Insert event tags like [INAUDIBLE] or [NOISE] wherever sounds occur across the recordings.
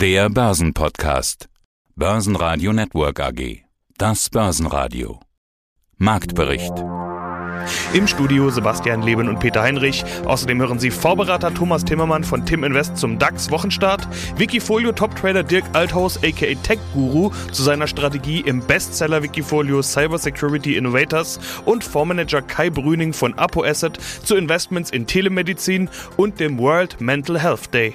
Der Börsenpodcast. Börsenradio Network AG. Das Börsenradio. Marktbericht. Im Studio Sebastian Leben und Peter Heinrich. Außerdem hören Sie Vorberater Thomas Timmermann von Tim Invest zum DAX Wochenstart, Wikifolio Top Trader Dirk Althaus aka Tech Guru zu seiner Strategie im Bestseller Wikifolio Cyber Security Innovators und Fondsmanager Kai Brüning von Apo Asset zu Investments in Telemedizin und dem World Mental Health Day.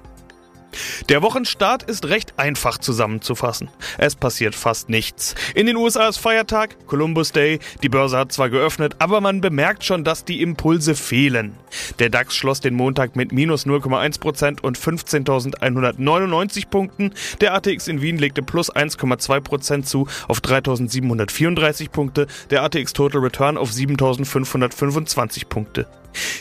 Der Wochenstart ist recht einfach zusammenzufassen. Es passiert fast nichts. In den USA ist Feiertag, Columbus Day, die Börse hat zwar geöffnet, aber man bemerkt schon, dass die Impulse fehlen. Der DAX schloss den Montag mit minus 0,1% und 15.199 Punkten. Der ATX in Wien legte plus 1,2% zu auf 3.734 Punkte. Der ATX Total Return auf 7.525 Punkte.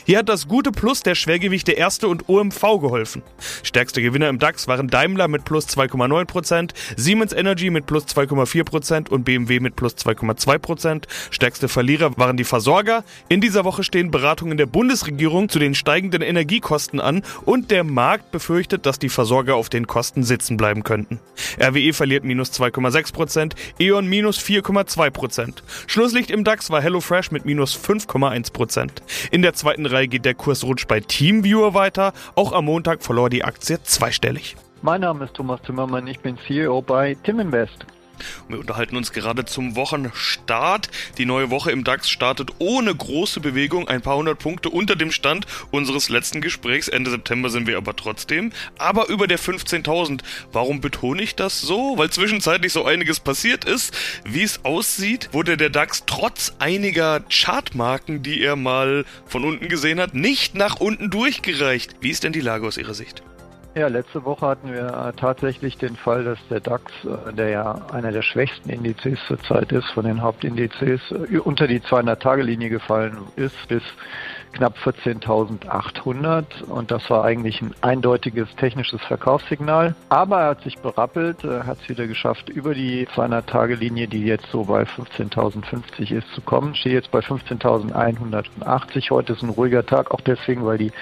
Hier hat das gute Plus der Schwergewichte Erste und OMV geholfen. Stärkste Gewinner im DAX waren Daimler mit plus 2,9%, Siemens Energy mit plus 2,4% und BMW mit plus 2,2%. Stärkste Verlierer waren die Versorger. In dieser Woche stehen Beratungen der Bundesregierung zu den steigenden Energiekosten an und der Markt befürchtet, dass die Versorger auf den Kosten sitzen bleiben könnten. RWE verliert minus 2,6%, E.ON minus 4,2%. Schlusslicht im DAX war HelloFresh mit minus 5,1%. In der zweiten Reihe geht der Kursrutsch bei Teamviewer weiter. Auch am Montag verlor die Aktie zweistellig. Mein Name ist Thomas Zimmermann, ich bin CEO bei Timinvest. Wir unterhalten uns gerade zum Wochenstart. Die neue Woche im DAX startet ohne große Bewegung, ein paar hundert Punkte unter dem Stand unseres letzten Gesprächs. Ende September sind wir aber trotzdem. Aber über der 15.000. Warum betone ich das so? Weil zwischenzeitlich so einiges passiert ist. Wie es aussieht, wurde der DAX trotz einiger Chartmarken, die er mal von unten gesehen hat, nicht nach unten durchgereicht. Wie ist denn die Lage aus Ihrer Sicht? Ja, letzte Woche hatten wir äh, tatsächlich den Fall, dass der DAX, äh, der ja einer der schwächsten Indizes zurzeit ist, von den Hauptindizes, äh, unter die 200-Tage-Linie gefallen ist bis knapp 14.800 und das war eigentlich ein eindeutiges technisches Verkaufssignal. Aber er hat sich berappelt, hat es wieder geschafft, über die 200-Tage-Linie, die jetzt so bei 15.050 ist, zu kommen. Steht jetzt bei 15.180. Heute ist ein ruhiger Tag, auch deswegen, weil die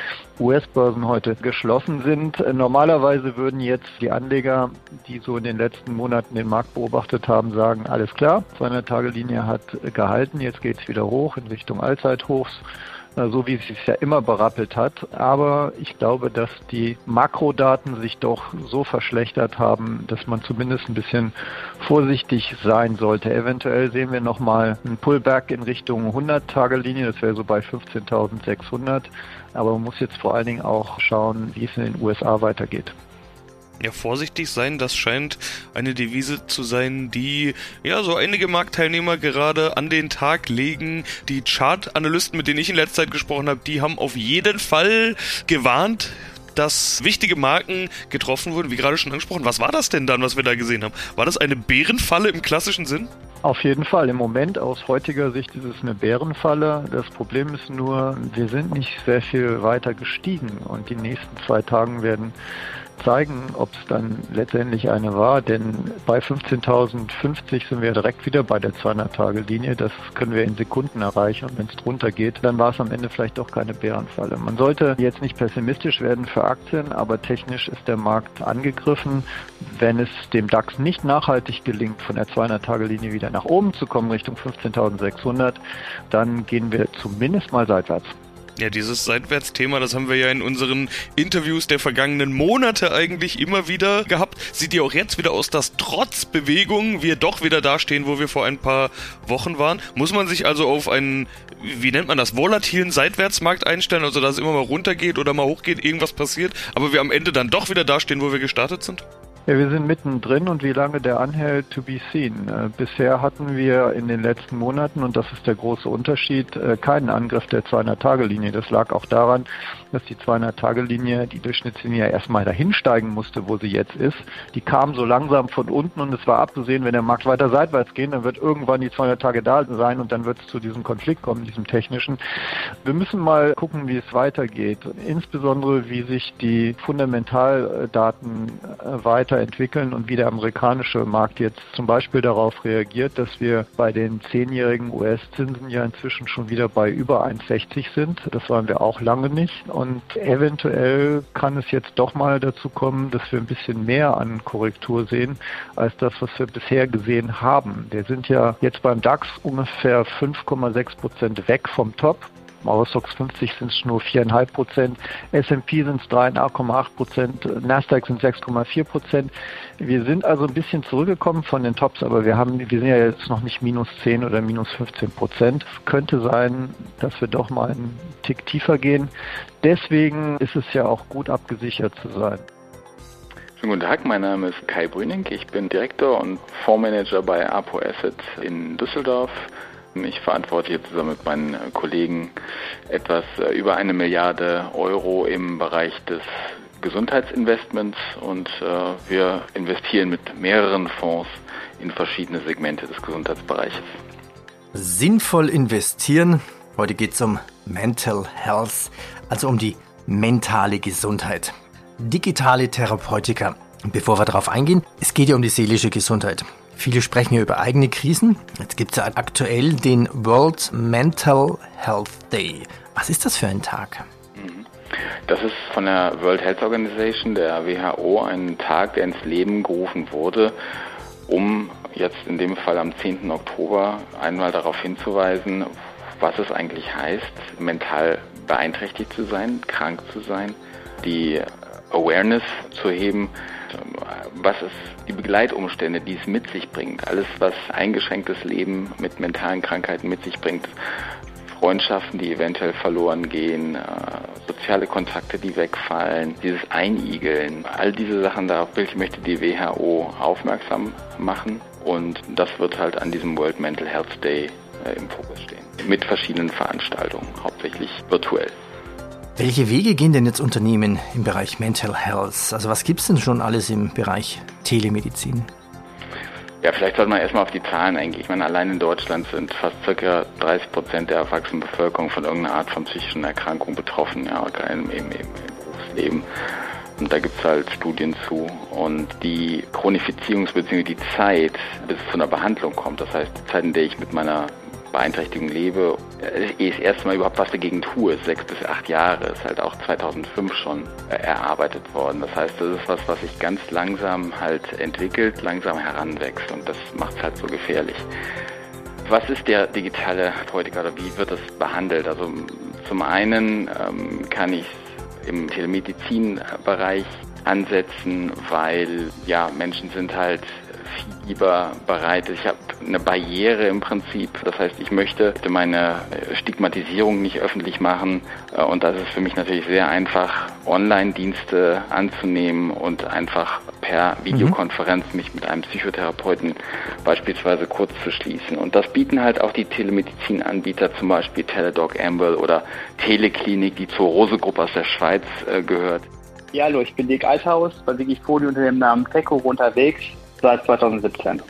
US-Börsen heute geschlossen sind. Normalerweise würden jetzt die Anleger, die so in den letzten Monaten den Markt beobachtet haben, sagen, alles klar, 200-Tage-Linie hat gehalten, jetzt geht es wieder hoch in Richtung Allzeithochs so wie es sich ja immer berappelt hat. Aber ich glaube, dass die Makrodaten sich doch so verschlechtert haben, dass man zumindest ein bisschen vorsichtig sein sollte. Eventuell sehen wir nochmal einen Pullback in Richtung 100-Tage-Linie, das wäre so bei 15.600. Aber man muss jetzt vor allen Dingen auch schauen, wie es in den USA weitergeht ja, vorsichtig sein, das scheint eine Devise zu sein, die ja so einige Marktteilnehmer gerade an den Tag legen. Die Chart-Analysten, mit denen ich in letzter Zeit gesprochen habe, die haben auf jeden Fall gewarnt, dass wichtige Marken getroffen wurden, wie gerade schon angesprochen. Was war das denn dann, was wir da gesehen haben? War das eine Bärenfalle im klassischen Sinn? Auf jeden Fall. Im Moment aus heutiger Sicht ist es eine Bärenfalle. Das Problem ist nur, wir sind nicht sehr viel weiter gestiegen und die nächsten zwei Tagen werden zeigen, ob es dann letztendlich eine war. Denn bei 15.050 sind wir direkt wieder bei der 200-Tage-Linie. Das können wir in Sekunden erreichen. Und wenn es drunter geht, dann war es am Ende vielleicht doch keine Bärenfalle. Man sollte jetzt nicht pessimistisch werden für Aktien, aber technisch ist der Markt angegriffen. Wenn es dem DAX nicht nachhaltig gelingt, von der 200-Tage-Linie wieder nach oben zu kommen, Richtung 15.600, dann gehen wir zumindest mal seitwärts. Ja, dieses Seitwärtsthema, das haben wir ja in unseren Interviews der vergangenen Monate eigentlich immer wieder gehabt. Sieht ja auch jetzt wieder aus, dass trotz Bewegung wir doch wieder dastehen, wo wir vor ein paar Wochen waren. Muss man sich also auf einen, wie nennt man das, volatilen Seitwärtsmarkt einstellen, also dass es immer mal runtergeht oder mal hochgeht, irgendwas passiert, aber wir am Ende dann doch wieder dastehen, wo wir gestartet sind? Ja, wir sind mittendrin und wie lange der anhält, to be seen. Äh, bisher hatten wir in den letzten Monaten, und das ist der große Unterschied, äh, keinen Angriff der 200-Tage-Linie. Das lag auch daran, dass die 200-Tage-Linie, die Durchschnittslinie erstmal dahin steigen musste, wo sie jetzt ist. Die kam so langsam von unten und es war abzusehen, wenn der Markt weiter seitwärts geht, dann wird irgendwann die 200 Tage da sein und dann wird es zu diesem Konflikt kommen, diesem technischen. Wir müssen mal gucken, wie es weitergeht. Insbesondere, wie sich die Fundamentaldaten äh, weiter weiterentwickeln und wie der amerikanische Markt jetzt zum Beispiel darauf reagiert, dass wir bei den zehnjährigen US-Zinsen ja inzwischen schon wieder bei über 1,60 sind. Das waren wir auch lange nicht. Und eventuell kann es jetzt doch mal dazu kommen, dass wir ein bisschen mehr an Korrektur sehen, als das, was wir bisher gesehen haben. Wir sind ja jetzt beim DAX ungefähr 5,6 Prozent weg vom Top. Eurostox 50 sind es nur 4,5 Prozent, S&P sind es 3,8 Prozent, Nasdaq sind 6,4 Prozent. Wir sind also ein bisschen zurückgekommen von den Tops, aber wir haben, wir sind ja jetzt noch nicht minus 10 oder minus 15 Prozent. Könnte sein, dass wir doch mal einen Tick tiefer gehen. Deswegen ist es ja auch gut abgesichert zu sein. Schönen guten Tag, mein Name ist Kai Brüning. Ich bin Direktor und Fondsmanager bei Apo Asset in Düsseldorf. Ich verantworte hier zusammen mit meinen Kollegen etwas äh, über eine Milliarde Euro im Bereich des Gesundheitsinvestments und äh, wir investieren mit mehreren Fonds in verschiedene Segmente des Gesundheitsbereiches. Sinnvoll investieren. Heute geht es um Mental Health, also um die mentale Gesundheit. Digitale Therapeutika. Bevor wir darauf eingehen, es geht ja um die seelische Gesundheit. Viele sprechen ja über eigene Krisen. Jetzt gibt es ja aktuell den World Mental Health Day. Was ist das für ein Tag? Das ist von der World Health Organization, der WHO, ein Tag, der ins Leben gerufen wurde, um jetzt in dem Fall am 10. Oktober einmal darauf hinzuweisen, was es eigentlich heißt, mental beeinträchtigt zu sein, krank zu sein, die Awareness zu heben, was ist die Begleitumstände, die es mit sich bringt. Alles, was eingeschränktes Leben mit mentalen Krankheiten mit sich bringt. Freundschaften, die eventuell verloren gehen, äh, soziale Kontakte, die wegfallen, dieses Einigeln, all diese Sachen, darauf möchte die WHO aufmerksam machen und das wird halt an diesem World Mental Health Day äh, im Fokus stehen. Mit verschiedenen Veranstaltungen, hauptsächlich virtuell. Welche Wege gehen denn jetzt Unternehmen im Bereich Mental Health? Also was gibt es denn schon alles im Bereich Telemedizin? Ja, vielleicht sollte man erstmal auf die Zahlen eingehen. Ich meine, allein in Deutschland sind fast circa 30 Prozent der erwachsenen Bevölkerung von irgendeiner Art von psychischen Erkrankung betroffen, ja, im, im, im Berufsleben. Und da gibt es halt Studien zu. Und die Chronifizierungs- bzw. die Zeit, bis es zu einer Behandlung kommt, das heißt die Zeit, in der ich mit meiner Beeinträchtigung lebe, ich das erste Mal überhaupt was dagegen tue, sechs bis acht Jahre, ist halt auch 2005 schon äh, erarbeitet worden. Das heißt, das ist was, was sich ganz langsam halt entwickelt, langsam heranwächst und das macht es halt so gefährlich. Was ist der digitale Therapeutiker oder wie wird das behandelt? Also zum einen ähm, kann ich im Telemedizinbereich ansetzen, weil ja Menschen sind halt lieber bereit ist. Ich habe eine Barriere im Prinzip. Das heißt, ich möchte meine Stigmatisierung nicht öffentlich machen. Äh, und das ist für mich natürlich sehr einfach, Online-Dienste anzunehmen und einfach per Videokonferenz mich mit einem Psychotherapeuten beispielsweise kurz zu schließen. Und das bieten halt auch die Telemedizinanbieter, zum Beispiel Teledoc Amwell oder Teleklinik, die zur Rose-Gruppe aus der Schweiz äh, gehört. Ja, hallo, ich bin Dick Althaus bei Wikifolio unter dem Namen Teco unterwegs seit 2017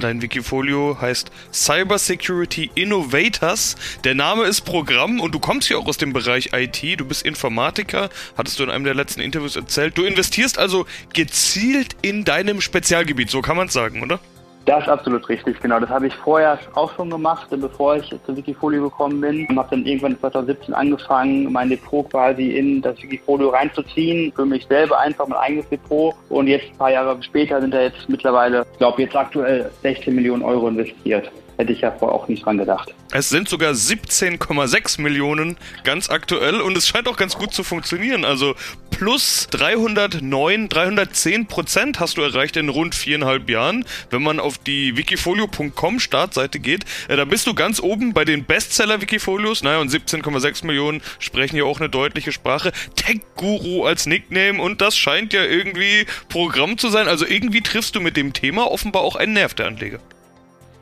oder ein Wikifolio heißt Cyber Security Innovators. Der Name ist Programm und du kommst ja auch aus dem Bereich IT. Du bist Informatiker, hattest du in einem der letzten Interviews erzählt. Du investierst also gezielt in deinem Spezialgebiet, so kann man es sagen, oder? Das ist absolut richtig, genau. Das habe ich vorher auch schon gemacht, bevor ich zu Wikifolio gekommen bin. Ich habe dann irgendwann 2017 angefangen, mein Depot quasi in das Wikifolio reinzuziehen, für mich selber einfach mein eigenes Depot. Und jetzt ein paar Jahre später sind da jetzt mittlerweile, ich glaube jetzt aktuell 16 Millionen Euro investiert. Hätte ich ja vorher auch nicht dran gedacht. Es sind sogar 17,6 Millionen ganz aktuell und es scheint auch ganz gut zu funktionieren. Also plus 309, 310 Prozent hast du erreicht in rund viereinhalb Jahren. Wenn man auf die wikifolio.com Startseite geht, äh, da bist du ganz oben bei den Bestseller-Wikifolios. Naja, und 17,6 Millionen sprechen ja auch eine deutliche Sprache. Tech-Guru als Nickname und das scheint ja irgendwie Programm zu sein. Also irgendwie triffst du mit dem Thema offenbar auch einen Nerv der Anleger.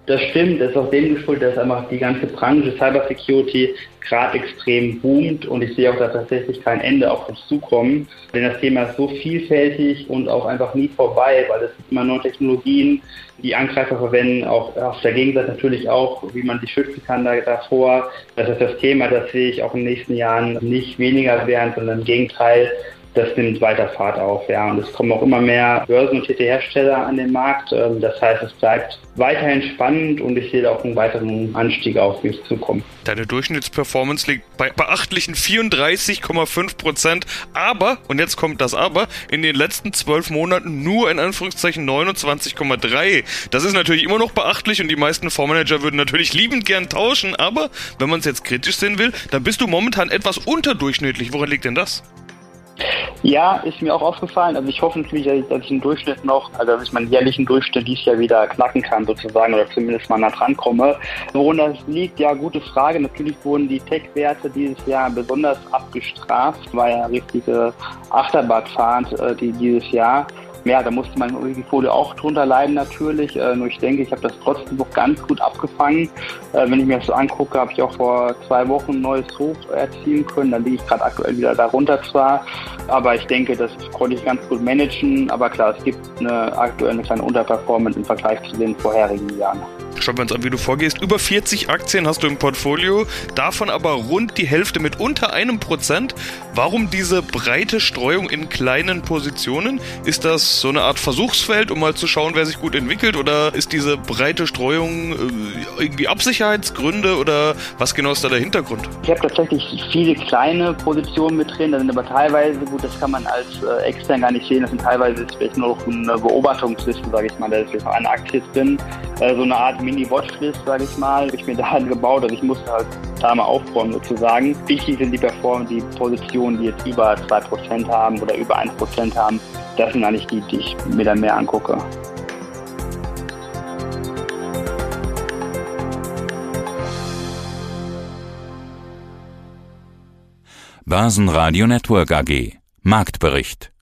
Das stimmt, das ist auch dem geschuldet, dass einfach die ganze Branche Cybersecurity gerade extrem boomt und ich sehe auch da tatsächlich kein Ende auf uns zukommen. Denn das Thema ist so vielfältig und auch einfach nie vorbei, weil es immer neue Technologien, die Angreifer verwenden, auch auf der Gegenseite natürlich auch, wie man sich schützen kann da, davor. Das ist das Thema, das sehe ich auch in den nächsten Jahren nicht weniger werden, sondern im Gegenteil das nimmt weiter Fahrt auf, ja. Und es kommen auch immer mehr börsennotierte Hersteller an den Markt. Ähm, das heißt, es bleibt weiterhin spannend und ich sehe auch einen weiteren Anstieg auf wie es zukommt. Deine Durchschnittsperformance liegt bei beachtlichen 34,5 Prozent. Aber, und jetzt kommt das Aber, in den letzten zwölf Monaten nur in Anführungszeichen 29,3. Das ist natürlich immer noch beachtlich und die meisten Fondsmanager würden natürlich liebend gern tauschen. Aber wenn man es jetzt kritisch sehen will, dann bist du momentan etwas unterdurchschnittlich. Woran liegt denn das? Ja, ist mir auch aufgefallen. Also ich hoffe natürlich, dass ich, im Durchschnitt noch, also dass ich meinen jährlichen Durchschnitt dieses Jahr wieder knacken kann sozusagen oder zumindest mal nah dran komme. Woran das liegt, ja, gute Frage. Natürlich wurden die Tech-Werte dieses Jahr besonders abgestraft, war ja richtige Achterbahnfahrt äh, die, dieses Jahr ja, da musste mein Wikifolio auch drunter leiden natürlich. Äh, nur ich denke, ich habe das trotzdem noch ganz gut abgefangen. Äh, wenn ich mir das so angucke, habe ich auch vor zwei Wochen ein neues Hoch erzielen können. Da liege ich gerade aktuell wieder darunter zwar. Aber ich denke, das konnte ich ganz gut managen. Aber klar, es gibt eine aktuell eine kleine Unterperformance im Vergleich zu den vorherigen Jahren. Schauen wir uns an, wie du vorgehst. Über 40 Aktien hast du im Portfolio, davon aber rund die Hälfte mit unter einem Prozent. Warum diese breite Streuung in kleinen Positionen? Ist das so eine Art Versuchsfeld, um mal zu schauen, wer sich gut entwickelt? Oder ist diese breite Streuung äh, irgendwie Absicherheitsgründe oder was genau ist da der Hintergrund? Ich habe tatsächlich viele kleine Positionen mit drin, da sind aber teilweise, gut, das kann man als äh, extern gar nicht sehen, das sind teilweise vielleicht nur noch eine Beobachtungsliste, sage ich mal, da ist jetzt eine Aktie drin, äh, so eine Art Mini-Watchlist, sage ich mal, habe ich mir [LAUGHS] da halt gebaut, also ich musste halt da mal aufräumen sozusagen. Wichtig sind die Perform die Positionen, die jetzt über 2% haben oder über 1% haben, das sind eigentlich die, die ich mir dann mehr angucke. Börsenradio Network AG Marktbericht